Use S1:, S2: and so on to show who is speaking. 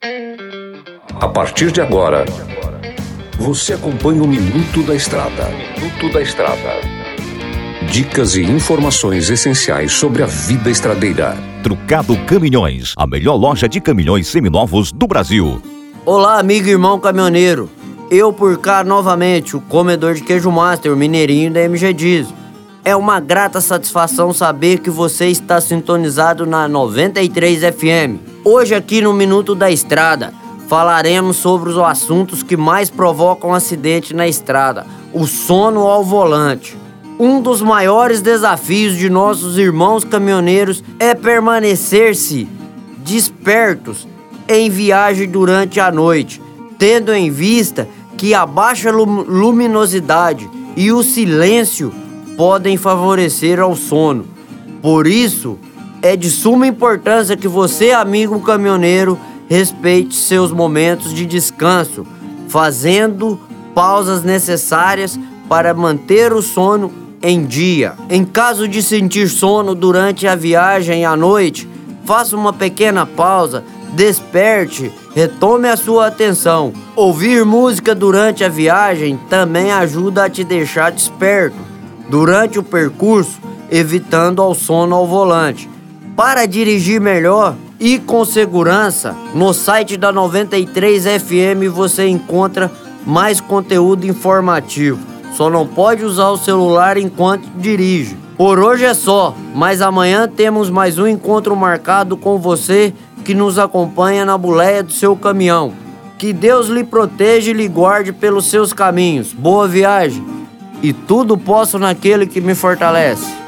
S1: A partir de agora, você acompanha o Minuto da Estrada. Minuto da Estrada. Dicas e informações essenciais sobre a vida estradeira.
S2: Trucado Caminhões, a melhor loja de caminhões seminovos do Brasil.
S3: Olá, amigo e irmão caminhoneiro. Eu por cá novamente, o comedor de queijo master, o mineirinho da MG Diesel. É uma grata satisfação saber que você está sintonizado na 93 FM. Hoje aqui no Minuto da Estrada, falaremos sobre os assuntos que mais provocam acidente na estrada: o sono ao volante. Um dos maiores desafios de nossos irmãos caminhoneiros é permanecer-se despertos em viagem durante a noite, tendo em vista que a baixa luminosidade e o silêncio podem favorecer ao sono. Por isso, é de suma importância que você, amigo caminhoneiro, respeite seus momentos de descanso, fazendo pausas necessárias para manter o sono em dia. Em caso de sentir sono durante a viagem à noite, faça uma pequena pausa, desperte, retome a sua atenção. Ouvir música durante a viagem também ajuda a te deixar desperto durante o percurso, evitando ao sono ao volante. Para dirigir melhor, e com segurança, no site da 93 FM você encontra mais conteúdo informativo. Só não pode usar o celular enquanto dirige. Por hoje é só, mas amanhã temos mais um encontro marcado com você que nos acompanha na boleia do seu caminhão. Que Deus lhe proteja e lhe guarde pelos seus caminhos. Boa viagem! E tudo posso naquele que me fortalece.